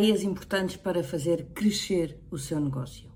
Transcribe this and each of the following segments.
ideias importantes para fazer crescer o seu negócio.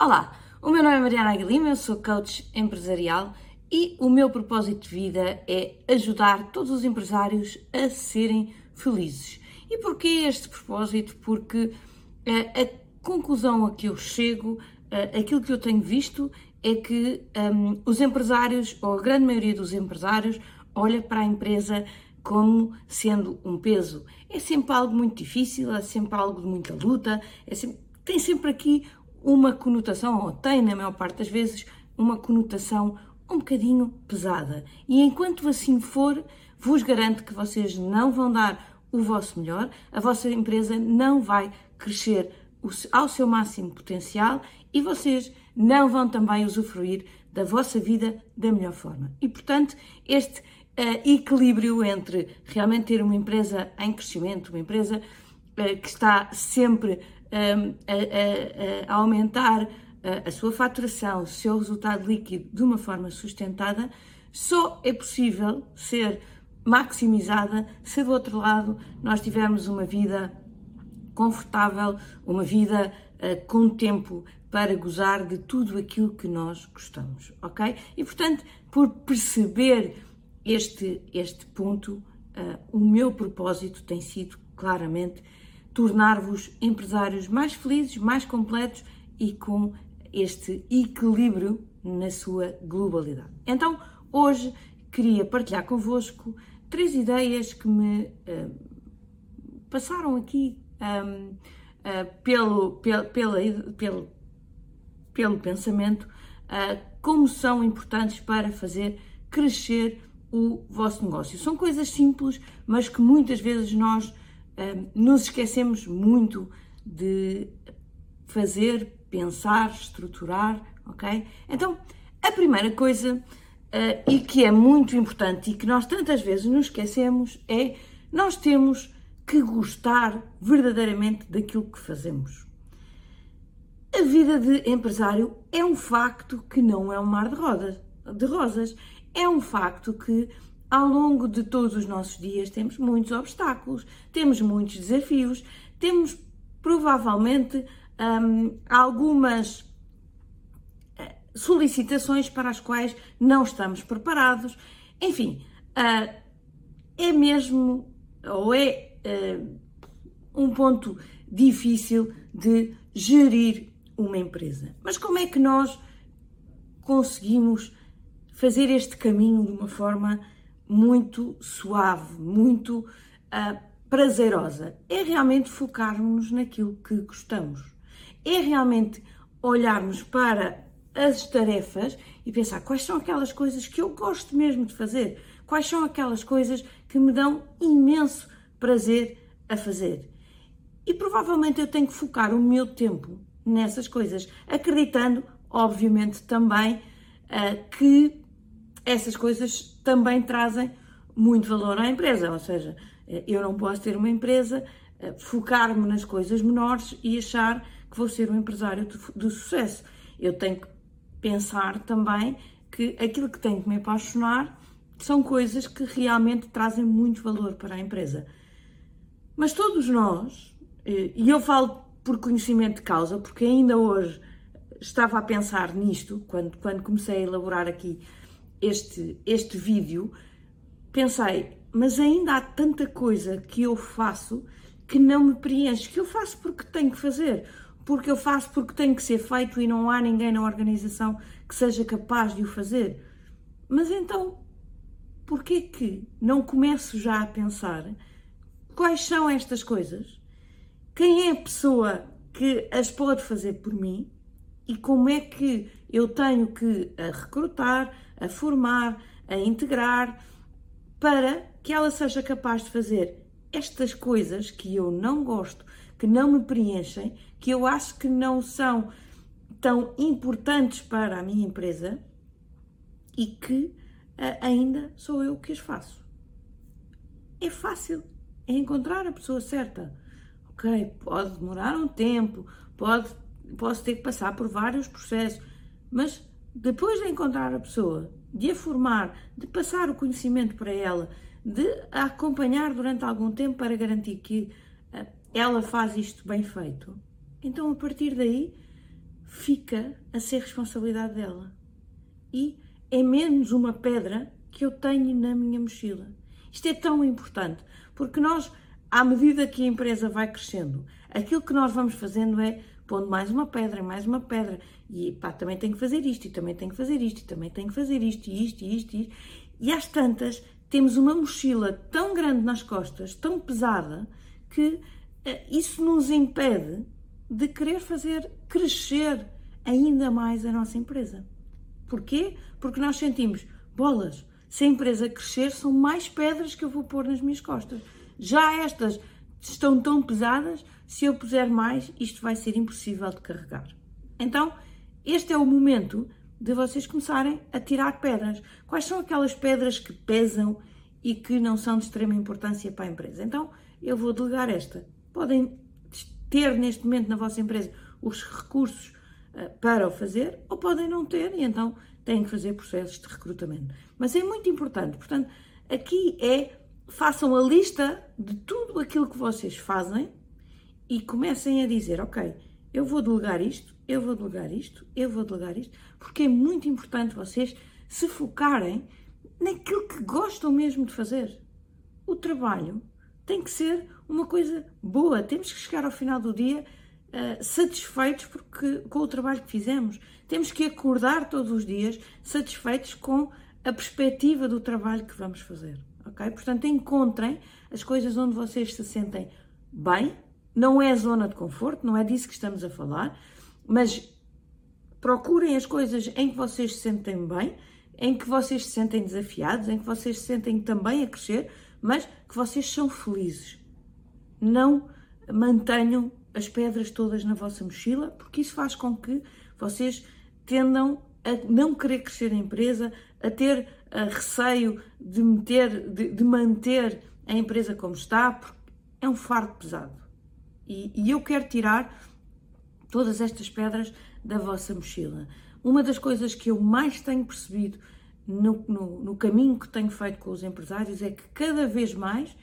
Olá, o meu nome é Mariana Aguilima, eu sou coach empresarial e o meu propósito de vida é ajudar todos os empresários a serem felizes. E porquê este propósito? Porque uh, a conclusão a que eu chego, uh, aquilo que eu tenho visto, é que um, os empresários, ou a grande maioria dos empresários, olha para a empresa como sendo um peso. É sempre algo muito difícil, é sempre algo de muita luta, é sempre, tem sempre aqui uma conotação, ou tem na maior parte das vezes, uma conotação um bocadinho pesada. E enquanto assim for, vos garanto que vocês não vão dar o vosso melhor, a vossa empresa não vai crescer ao seu máximo potencial e vocês não vão também usufruir da vossa vida da melhor forma. E portanto, este equilíbrio entre realmente ter uma empresa em crescimento, uma empresa uh, que está sempre um, a, a, a, aumentar uh, a sua faturação, o seu resultado líquido de uma forma sustentada, só é possível ser maximizada se do outro lado nós tivermos uma vida confortável, uma vida uh, com tempo para gozar de tudo aquilo que nós gostamos, ok? E portanto, por perceber este, este ponto, uh, o meu propósito tem sido claramente tornar-vos empresários mais felizes, mais completos e com este equilíbrio na sua globalidade. Então, hoje queria partilhar convosco três ideias que me uh, passaram aqui um, uh, ah, pelo, pelo, pela, pelo, pelo pensamento, uh, como são importantes para fazer crescer o vosso negócio. São coisas simples, mas que muitas vezes nós uh, nos esquecemos muito de fazer, pensar, estruturar, ok? Então, a primeira coisa, uh, e que é muito importante e que nós tantas vezes nos esquecemos, é nós temos que gostar verdadeiramente daquilo que fazemos. A vida de empresário é um facto que não é um mar de, de rosas. É um facto que ao longo de todos os nossos dias temos muitos obstáculos, temos muitos desafios, temos provavelmente hum, algumas eh, solicitações para as quais não estamos preparados. Enfim, uh, é mesmo ou é uh, um ponto difícil de gerir uma empresa. Mas como é que nós conseguimos fazer este caminho de uma forma muito suave, muito uh, prazerosa? É realmente focarmos naquilo que gostamos. É realmente olharmos para as tarefas e pensar quais são aquelas coisas que eu gosto mesmo de fazer, quais são aquelas coisas que me dão imenso prazer a fazer. E provavelmente eu tenho que focar o meu tempo nessas coisas, acreditando, obviamente, também uh, que essas coisas também trazem muito valor à empresa. Ou seja, uh, eu não posso ter uma empresa, uh, focar-me nas coisas menores e achar que vou ser um empresário de sucesso. Eu tenho que pensar também que aquilo que tenho que me apaixonar são coisas que realmente trazem muito valor para a empresa. Mas todos nós, e eu falo por conhecimento de causa, porque ainda hoje estava a pensar nisto, quando, quando comecei a elaborar aqui este, este vídeo, pensei, mas ainda há tanta coisa que eu faço que não me preenche, que eu faço porque tenho que fazer, porque eu faço porque tem que ser feito e não há ninguém na organização que seja capaz de o fazer. Mas então, porquê que não começo já a pensar quais são estas coisas, quem é a pessoa que as pode fazer por mim e como é que eu tenho que a recrutar, a formar, a integrar para que ela seja capaz de fazer estas coisas que eu não gosto, que não me preenchem, que eu acho que não são tão importantes para a minha empresa e que uh, ainda sou eu que as faço. É fácil é encontrar a pessoa certa. Ok, pode demorar um tempo, pode, posso ter que passar por vários processos, mas depois de encontrar a pessoa, de a formar, de passar o conhecimento para ela, de acompanhar durante algum tempo para garantir que uh, ela faz isto bem feito, então a partir daí fica a ser responsabilidade dela. E é menos uma pedra que eu tenho na minha mochila. Isto é tão importante, porque nós, à medida que a empresa vai crescendo, aquilo que nós vamos fazendo é pondo mais uma pedra, mais uma pedra, e pá, também tenho que fazer isto, e também tenho que fazer isto, e também tenho que fazer isto, e isto, e isto, e isto. E às tantas, temos uma mochila tão grande nas costas, tão pesada, que eh, isso nos impede de querer fazer crescer ainda mais a nossa empresa. Porquê? Porque nós sentimos, bolas, se a empresa crescer, são mais pedras que eu vou pôr nas minhas costas. Já estas estão tão pesadas, se eu puser mais, isto vai ser impossível de carregar. Então, este é o momento de vocês começarem a tirar pedras. Quais são aquelas pedras que pesam e que não são de extrema importância para a empresa? Então, eu vou delegar esta. Podem ter neste momento na vossa empresa os recursos uh, para o fazer, ou podem não ter, e então têm que fazer processos de recrutamento. Mas é muito importante, portanto, aqui é façam a lista de tudo aquilo que vocês fazem e comecem a dizer, ok, eu vou delegar isto, eu vou delegar isto, eu vou delegar isto, porque é muito importante vocês se focarem naquilo que gostam mesmo de fazer. O trabalho tem que ser uma coisa boa, temos que chegar ao final do dia uh, satisfeitos porque, com o trabalho que fizemos. Temos que acordar todos os dias satisfeitos com a perspectiva do trabalho que vamos fazer. Ok? Portanto, encontrem as coisas onde vocês se sentem bem. Não é zona de conforto, não é disso que estamos a falar, mas procurem as coisas em que vocês se sentem bem, em que vocês se sentem desafiados, em que vocês se sentem também a crescer, mas que vocês são felizes. Não mantenham as pedras todas na vossa mochila, porque isso faz com que vocês tendam a não querer crescer a empresa, a ter a receio de, meter, de, de, manter a empresa como está, porque é um fardo pesado. E, e eu quero tirar todas estas pedras da vossa mochila. Uma das coisas que eu mais tenho percebido no, no, no, caminho que tenho feito com os empresários é que cada vez mais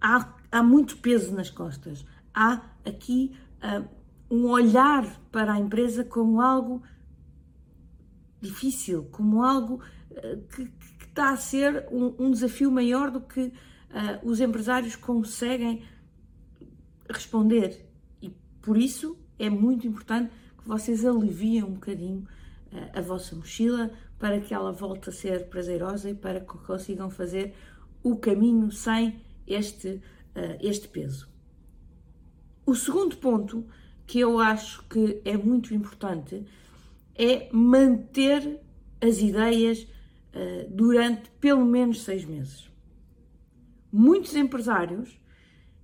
há, há muito peso nas costas. Há aqui uh, um olhar para a empresa como algo difícil, como algo uh, que, que, está a ser um, um, desafio maior do que uh, os empresários conseguem responder. E por isso é muito importante que vocês aliviem um bocadinho a vossa mochila para que ela volte a ser prazerosa e para que consigam fazer o caminho sem este, este peso. O segundo ponto que eu acho que é muito importante é manter as ideias uh, durante pelo menos seis meses. Muitos empresários,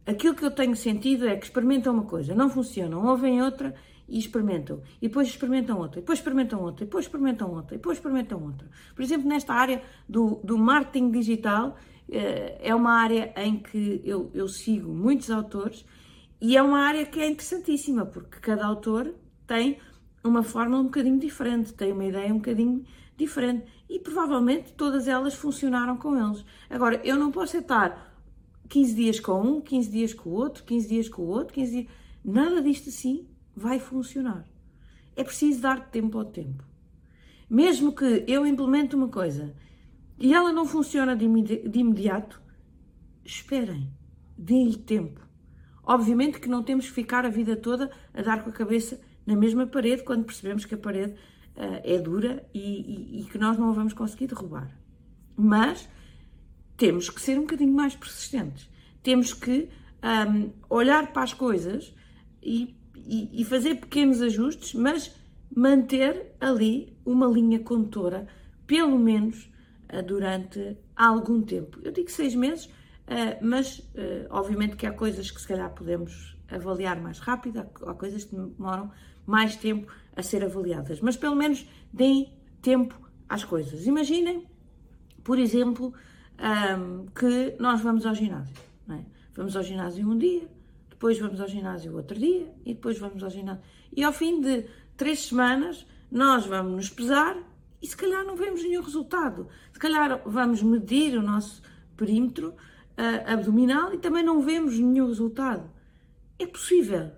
aquilo que eu tenho sentido é que experimentam uma coisa, não funcionam, ouvem outra e experimentam, e depois experimentam outra, e depois experimentam outra, e depois experimentam outra, e depois experimentam outra. Por exemplo, nesta área do, do marketing digital, uh, é uma área em que eu, eu sigo muitos autores e é uma área que é interessantíssima, porque cada autor tem uma forma um bocadinho diferente, tem uma ideia um bocadinho diferente e provavelmente todas elas funcionaram com eles. Agora, eu não posso estar 15 dias com um, 15 dias com o outro, 15 dias com o outro, 15 dias. Nada disto assim vai funcionar. É preciso dar tempo ao tempo. Mesmo que eu implemente uma coisa e ela não funciona de, imediato, esperem, deem-lhe tempo. Obviamente que não temos que ficar a vida toda a dar com a cabeça na mesma parede quando percebemos que a parede uh, é dura e, e, e, que nós não a vamos conseguir derrubar. Mas temos que ser um bocadinho mais persistentes. Temos que um, olhar para as coisas e, e, fazer pequenos ajustes, mas manter ali uma linha condutora, pelo menos uh, durante algum tempo. Eu digo seis meses Uh, mas, uh, obviamente, que há coisas que se calhar podemos avaliar mais rápido, há, coisas que demoram mais tempo a ser avaliadas. Mas, pelo menos, deem tempo às coisas. Imaginem, por exemplo, um, que nós vamos ao ginásio. É? Vamos ao ginásio um dia, depois vamos ao ginásio outro dia e depois vamos ao ginásio. E ao fim de três semanas, nós vamos nos pesar e se calhar não vemos nenhum resultado. Se calhar vamos medir o nosso perímetro uh, abdominal e também não vemos nenhum resultado. É possível.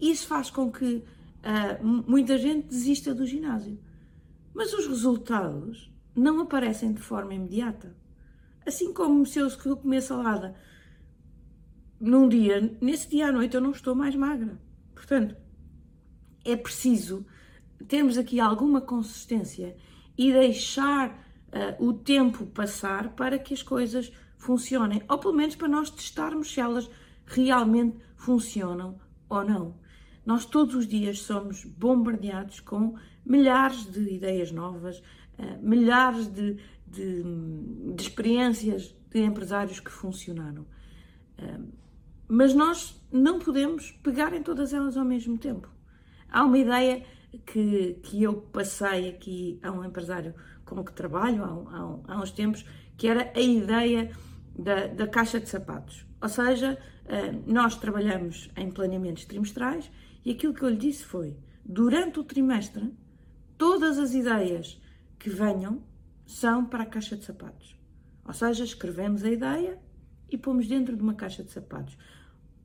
Isso faz com que uh, muita gente desista do ginásio. Mas os resultados não aparecem de forma imediata. Assim como se eu, comer salada num dia, nesse dia à noite eu não estou mais magra. Portanto, é preciso termos aqui alguma consistência e deixar uh, o tempo passar para que as coisas funcionem, ou pelo menos para nós testarmos se elas realmente funcionam ou não. Nós todos os dias somos bombardeados com milhares de ideias novas, uh, milhares de, de, de, experiências de empresários que funcionaram. Mas nós não podemos pegar em todas elas ao mesmo tempo. Há uma ideia que, que eu passei aqui a um empresário com que trabalho há, há, há uns tempos, que era a ideia da, da caixa de sapatos. Ou seja, nós trabalhamos em planeamentos trimestrais e aquilo que eu lhe disse foi: durante o trimestre, todas as ideias que venham são para a caixa de sapatos. Ou seja, escrevemos a ideia e pomos dentro de uma caixa de sapatos.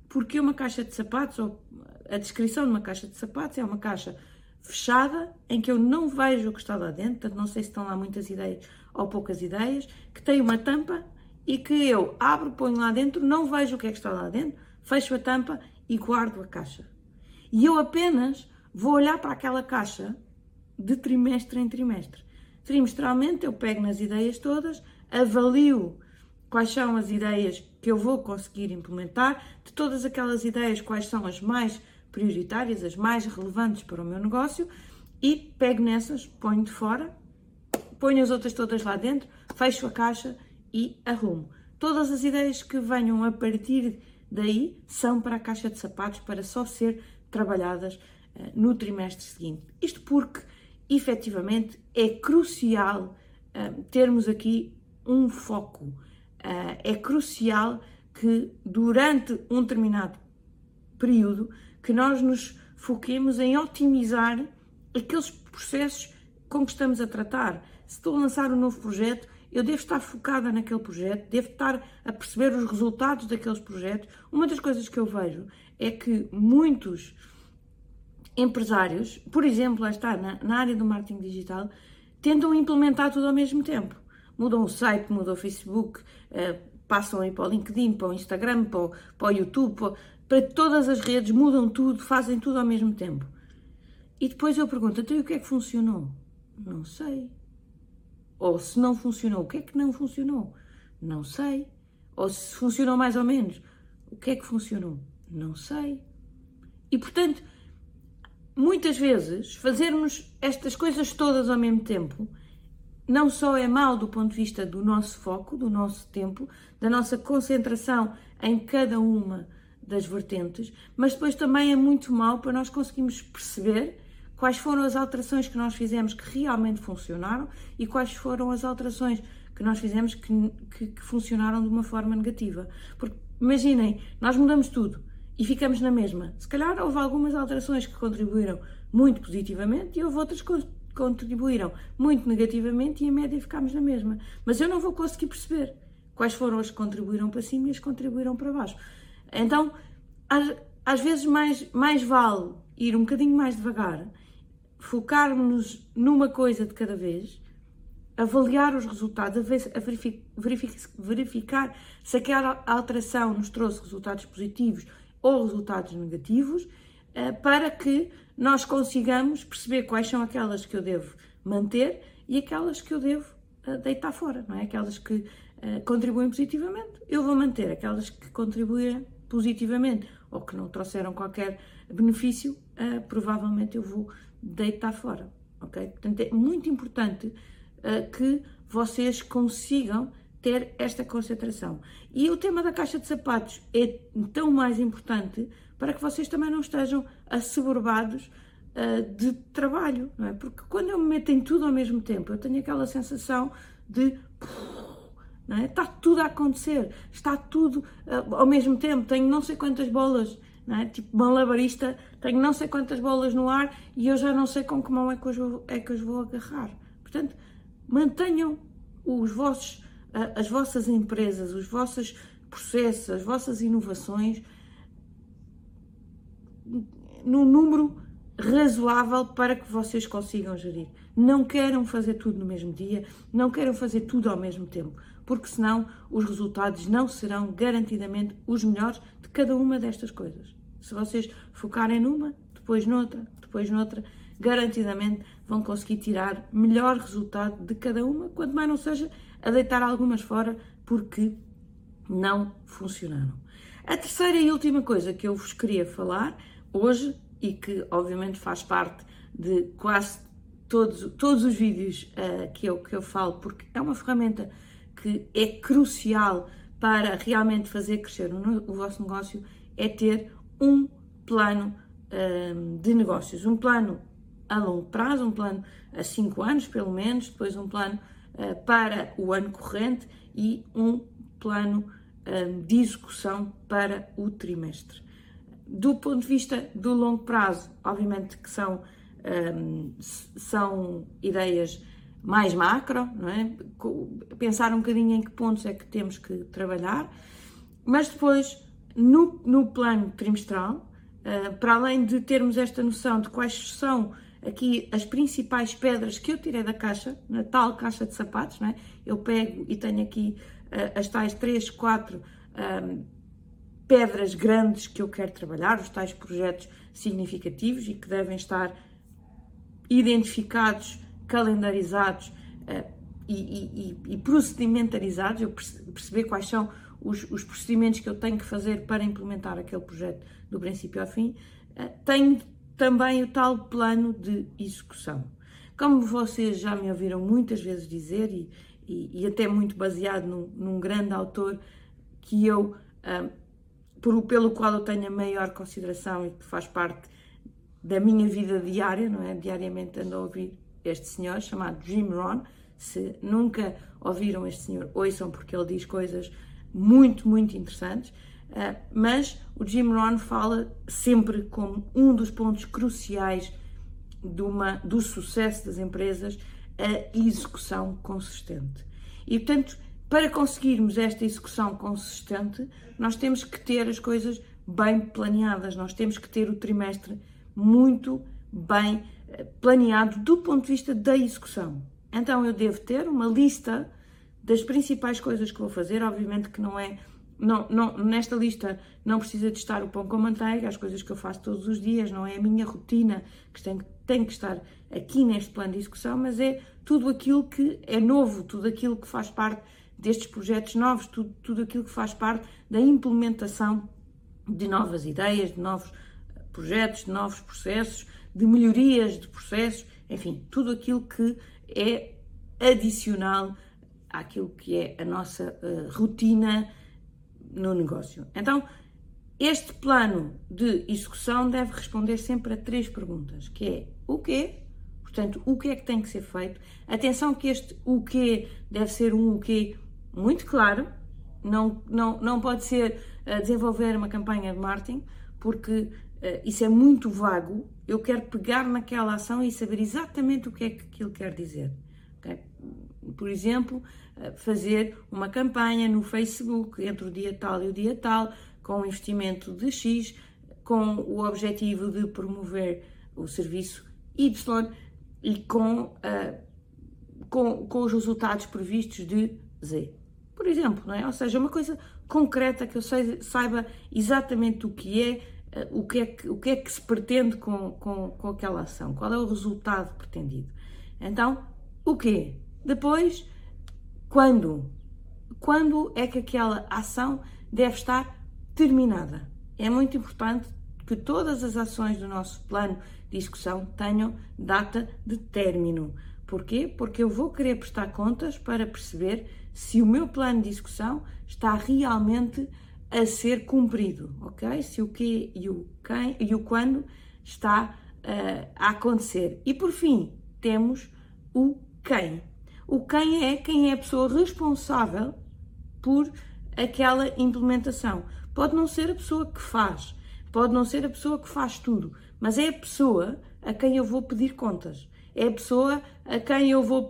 Porque uma caixa de sapatos, ou a descrição de uma caixa de sapatos, é uma caixa fechada, em que eu não vejo o que está lá dentro, portanto, não sei se estão lá muitas ideias ou poucas ideias, que tem uma tampa e que eu abro, ponho lá dentro, não vejo o que é que está lá dentro, fecho a tampa e guardo a caixa. E eu apenas vou olhar para aquela caixa de trimestre em trimestre. Trimestralmente eu pego nas ideias todas, avalio quais são as ideias que eu vou conseguir implementar, de todas aquelas ideias, quais são as mais prioritárias, as mais relevantes para o meu negócio, e pego nessas, ponho de fora, ponho as outras todas lá dentro, fecho a caixa e arrumo. Todas as ideias que venham a partir daí são para a caixa de sapatos para só ser trabalhadas uh, no trimestre seguinte. Isto porque, efetivamente, é crucial uh, termos aqui um foco. Uh, é crucial que durante um determinado período que nós nos foquemos em otimizar aqueles processos com que estamos a tratar. Se estou a lançar um novo projeto, eu devo estar focada naquele projeto, devo estar a perceber os resultados daqueles projetos. Uma das coisas que eu vejo é que muitos empresários, por exemplo, lá está, na, na área do marketing digital, tentam implementar tudo ao mesmo tempo. Mudam o site, mudam o Facebook, uh, passam aí para o LinkedIn, para o Instagram, para o, para o YouTube, para, para todas as redes, mudam tudo, fazem tudo ao mesmo tempo. E depois eu pergunto, então o que é que funcionou? Não sei. Ou se não funcionou, o que é que não funcionou? Não sei. Ou se funcionou mais ou menos, o que é que funcionou? Não sei. E portanto, muitas vezes, fazermos estas coisas todas ao mesmo tempo não só é mau do ponto de vista do nosso foco, do nosso tempo, da nossa concentração em cada uma das vertentes, mas depois também é muito mal para nós conseguirmos perceber quais foram as alterações que nós fizemos que realmente funcionaram e quais foram as alterações que nós fizemos que, que, que funcionaram de uma forma negativa. Porque imaginem, nós mudamos tudo e ficamos na mesma. Se calhar houve algumas alterações que contribuíram muito positivamente e houve outras que contribuíram muito negativamente e em média ficámos na mesma. Mas eu não vou conseguir perceber quais foram as que contribuíram para cima e as que contribuíram para baixo. Então, às, às vezes, mais, mais vale ir um bocadinho mais devagar, focarmos numa coisa de cada vez, avaliar os resultados, a verificar se aquela alteração nos trouxe resultados positivos ou resultados negativos, eh, para que nós consigamos perceber quais são aquelas que eu devo manter e aquelas que eu devo eh, deitar fora, não é? Aquelas que eh, contribuem positivamente, eu vou manter aquelas que contribuem positivamente ou que não trouxeram qualquer benefício, provavelmente eu vou deitar fora, ok? Portanto, é muito importante que vocês consigam ter esta concentração. E o tema da caixa de sapatos é tão mais importante para que vocês também não estejam assoberbados uh, de trabalho, não é? Porque quando eu me meto em tudo ao mesmo tempo, eu tenho aquela sensação de não é? Está tudo a acontecer, está tudo uh, ao mesmo tempo. Tenho não sei quantas bolas, não é? tipo malabarista, tenho não sei quantas bolas no ar e eu já não sei com que mão é que, vou, é que as vou agarrar. Portanto, mantenham os vossos as vossas empresas, os vossos processos, as vossas inovações num número razoável para que vocês consigam gerir. Não queiram fazer tudo no mesmo dia, não queiram fazer tudo ao mesmo tempo, porque senão os resultados não serão garantidamente os melhores de cada uma destas coisas. Se vocês focarem numa, depois noutra, depois noutra, garantidamente vão conseguir tirar melhor resultado de cada uma, quanto mais não seja a deitar algumas fora porque não funcionaram. A terceira e última coisa que eu vos queria falar hoje e que obviamente faz parte de quase todos, todos os vídeos uh, que, eu, que eu falo, porque é uma ferramenta que é crucial para realmente fazer crescer o, o vosso negócio, é ter um plano uh, de negócios, um plano a longo prazo, um plano a 5 anos pelo menos, depois um plano para o ano corrente e um plano de execução para o trimestre do ponto de vista do longo prazo, obviamente que são, um, são ideias mais macro, não é? pensar um bocadinho em que pontos é que temos que trabalhar, mas depois, no, no plano trimestral, para além de termos esta noção de quais são aqui as principais pedras que eu tirei da caixa, na tal caixa de sapatos, não é? eu pego e tenho aqui uh, as tais 3, 4 um, pedras grandes que eu quero trabalhar, os tais projetos significativos e que devem estar identificados, calendarizados uh, e, e, e, procedimentarizados, eu perceber quais são os, os, procedimentos que eu tenho que fazer para implementar aquele projeto do princípio ao fim, uh, tenho também o tal plano de execução. Como vocês já me ouviram muitas vezes dizer, e, e até muito baseado num, num, grande autor que eu uh, por, pelo qual eu tenho a maior consideração e que faz parte da minha vida diária, não é? Diariamente ando a ouvir este senhor chamado Jim Rohn. Se nunca ouviram este senhor, ouçam porque ele diz coisas muito, muito interessantes. Uh, mas o Jim Rohn fala sempre como um dos pontos cruciais uma, do sucesso das empresas a execução consistente. E, portanto, para conseguirmos esta execução consistente, nós temos que ter as coisas bem planeadas, nós temos que ter o trimestre muito bem eh, planeado do ponto de vista da execução. Então eu devo ter uma lista das principais coisas que vou fazer, obviamente que não é não, não, nesta lista não precisa de estar o pão com manteiga, as coisas que eu faço todos os dias, não é a minha rotina que tem, tem que estar aqui neste plano de execução, mas é tudo aquilo que é novo, tudo aquilo que faz parte destes projetos novos, tudo, tudo aquilo que faz parte da implementação de novas ideias, de novos projetos, de novos processos, de melhorias de processos, enfim, tudo aquilo que é adicional àquilo que é a nossa uh, rotina no negócio. Então, este plano de execução deve responder sempre a três perguntas, que é o quê? Portanto, o que é que tem que ser feito? Atenção que este o quê deve ser um o quê muito claro, não, não, não pode ser uh, desenvolver uma campanha de marketing, porque uh, isso é muito vago. Eu quero pegar naquela ação e saber exatamente o que é que aquilo quer dizer. Okay? Por exemplo, fazer uma campanha no Facebook entre o dia tal e o dia tal, com um investimento de X, com o objetivo de promover o serviço Y e com, com, com os resultados previstos de Z por exemplo, não é? Ou seja, uma coisa concreta que eu saiba exatamente o que é, eh, o que é que, o que, é que se pretende com, com, com aquela ação, qual é o resultado pretendido. Então, o quê? Depois, quando? Quando é que aquela ação deve estar terminada? É muito importante que todas as ações do nosso plano de execução tenham data de término. Porquê? Porque eu vou querer prestar contas para perceber se o meu plano de execução está realmente a ser cumprido, ok? Se o que e o quem e o quando está uh, a acontecer. E por fim, temos o quem. O quem é quem é a pessoa responsável por aquela implementação. Pode não ser a pessoa que faz, pode não ser a pessoa que faz tudo, mas é a pessoa a quem eu vou pedir contas. É a pessoa a quem eu vou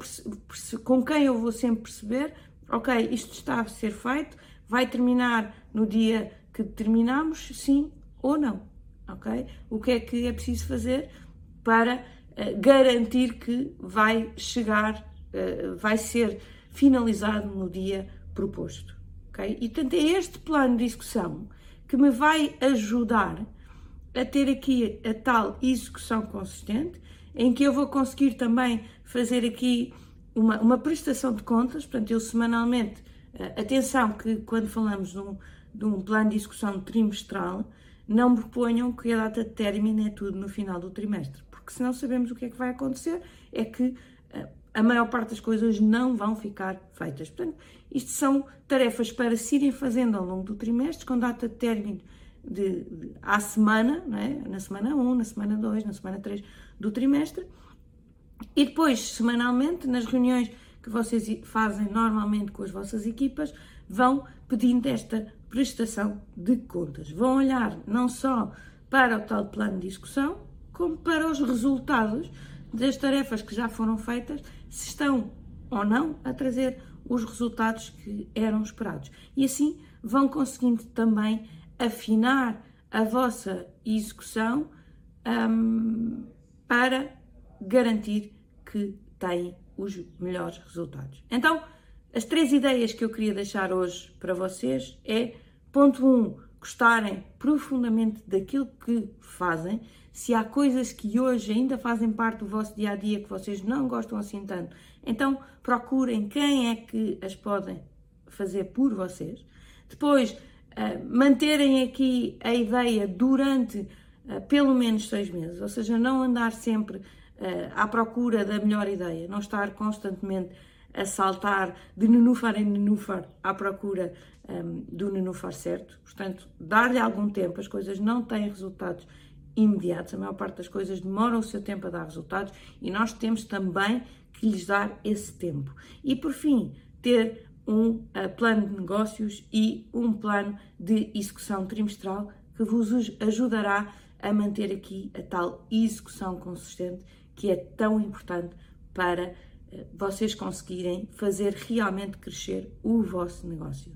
com quem eu vou sempre perceber ok, isto está a ser feito, vai terminar no dia que determinamos, sim ou não, ok? O que é que é preciso fazer para uh, garantir que vai chegar, vai ser finalizado no dia proposto, ok? E portanto é este plano de execução que me vai ajudar a ter aqui a tal execução consistente, em que eu vou conseguir também fazer aqui uma, uma prestação de contas, portanto, eu semanalmente, uh, atenção que quando falamos de um, de um plano de execução trimestral, não me proponham que a data de término é tudo no final do trimestre, porque senão sabemos o que é que vai acontecer, é que uh, a maior parte das coisas não vão ficar feitas. Portanto, isto são tarefas para se irem fazendo ao longo do trimestre, com data de término de, de, à semana, é? na semana 1, na semana 2, na semana 3 do trimestre, e depois, semanalmente, nas reuniões que vocês fazem normalmente com as vossas equipas, vão pedindo esta prestação de contas. Vão olhar não só para o tal plano de discussão, como para os resultados das tarefas que já foram feitas, se estão ou não a trazer os resultados que eram esperados. E assim vão conseguindo também afinar a vossa execução um, para garantir que têm os melhores resultados. Então, as três ideias que eu queria deixar hoje para vocês é ponto 1, um, gostarem profundamente daquilo que fazem. Se há coisas que hoje ainda fazem parte do vosso dia a dia que vocês não gostam assim tanto, então procurem quem é que as podem fazer por vocês. Depois, uh, manterem aqui a ideia durante uh, pelo menos seis meses, ou seja, não andar sempre uh, à procura da melhor ideia, não estar constantemente a saltar de nenúfar em nenúfar à procura um, ehm, do nenúfar certo. Portanto, dar-lhe algum tempo, as coisas não têm resultados imediatos, a maior parte das coisas demora o seu tempo a dar resultados e nós temos também que lhes dar esse tempo. E por fim, ter um uh, plano de negócios e um plano de execução trimestral que vos ajudará a manter aqui a tal execução consistente que é tão importante para eh, vocês conseguirem fazer realmente crescer o vosso negócio.